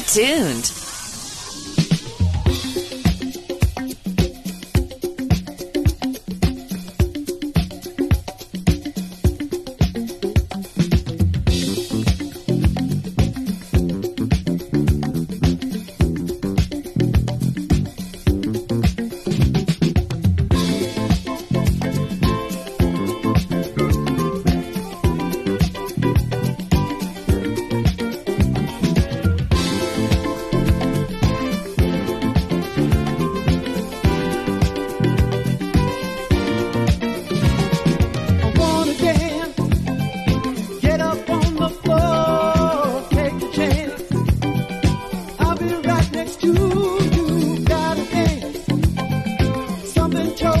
tuned.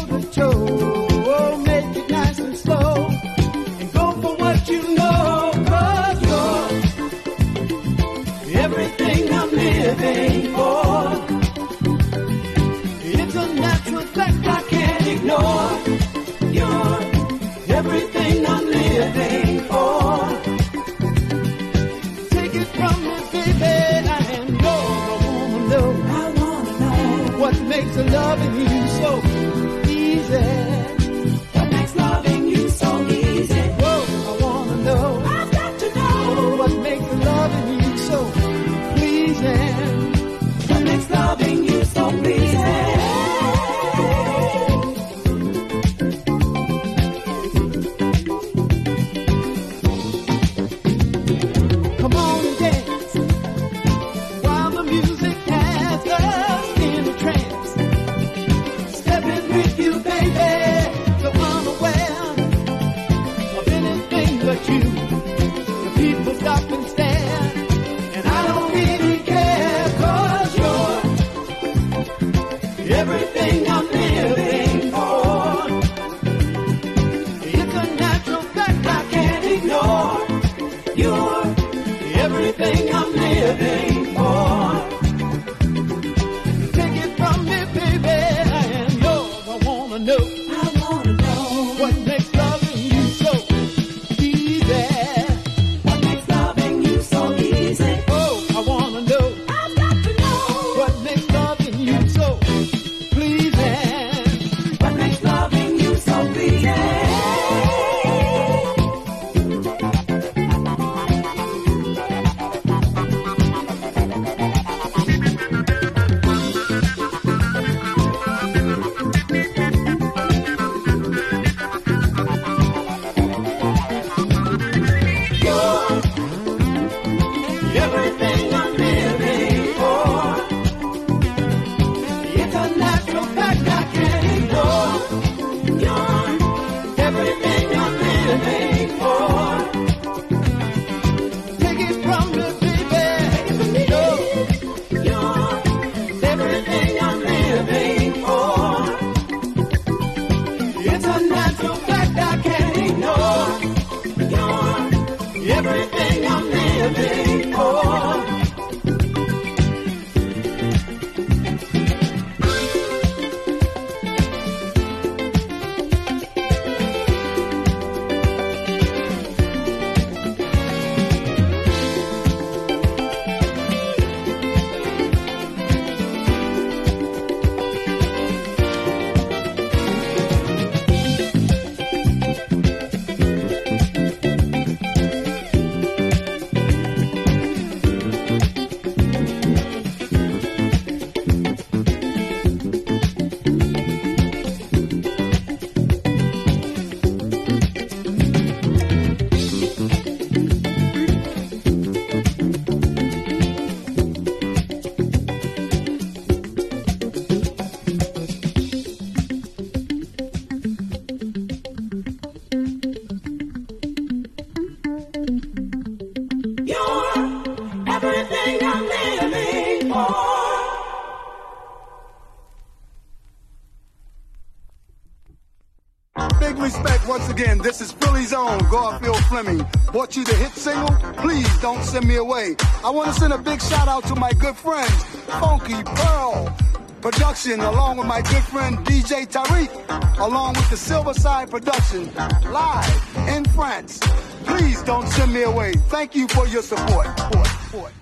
Please send me away. I want to send a big shout out to my good friend, Funky Pearl Production, along with my good friend DJ Tariq, along with the Silverside Production, live in France. Please don't send me away. Thank you for your support. support, support.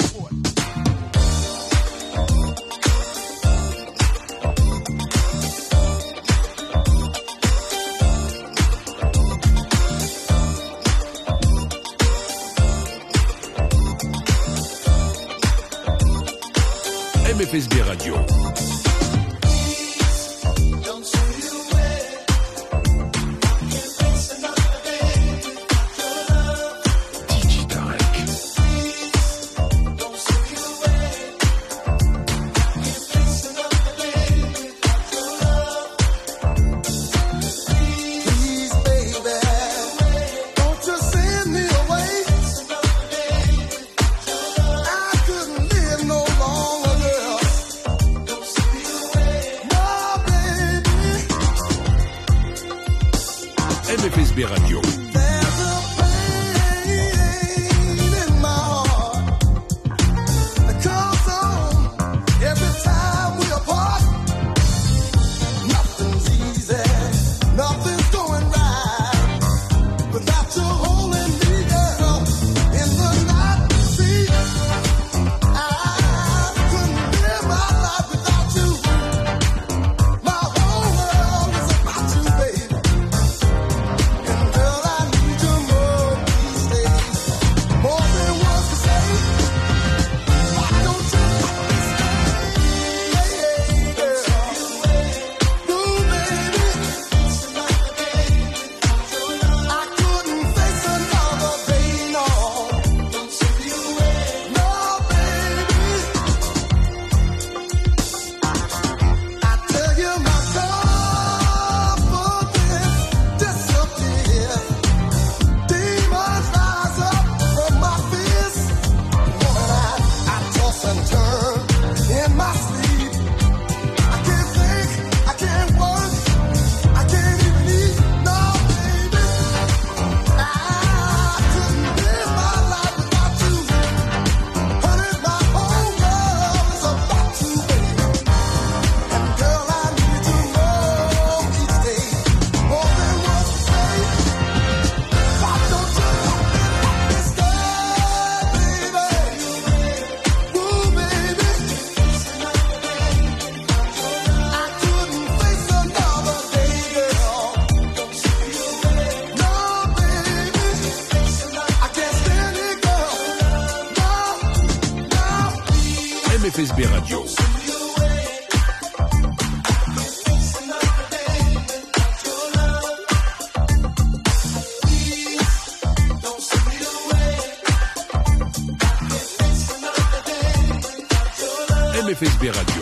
Radio. FSB Radio. FSB Radio.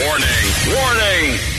Warning! Warning!